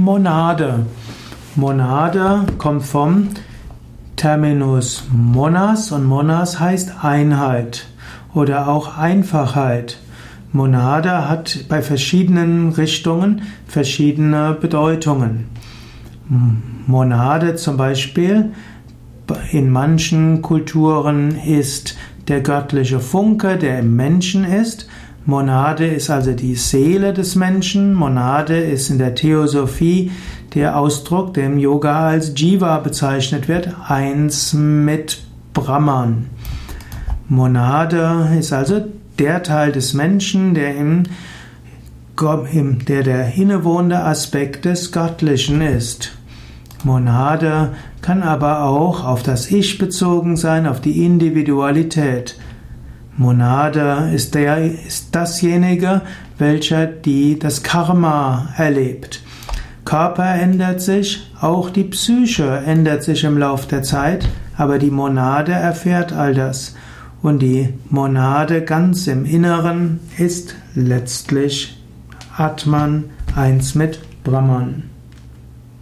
Monade. Monade kommt vom Terminus monas und monas heißt Einheit oder auch Einfachheit. Monade hat bei verschiedenen Richtungen verschiedene Bedeutungen. Monade zum Beispiel in manchen Kulturen ist der göttliche Funke, der im Menschen ist. Monade ist also die Seele des Menschen. Monade ist in der Theosophie der Ausdruck, der im Yoga als Jiva bezeichnet wird, eins mit Brahman. Monade ist also der Teil des Menschen, der im, der der innewohnende Aspekt des Göttlichen ist. Monade kann aber auch auf das Ich bezogen sein, auf die Individualität. Monade ist, der, ist dasjenige, welcher die, das Karma erlebt. Körper ändert sich, auch die Psyche ändert sich im Lauf der Zeit, aber die Monade erfährt all das. Und die Monade ganz im Inneren ist letztlich Atman, eins mit Brahman.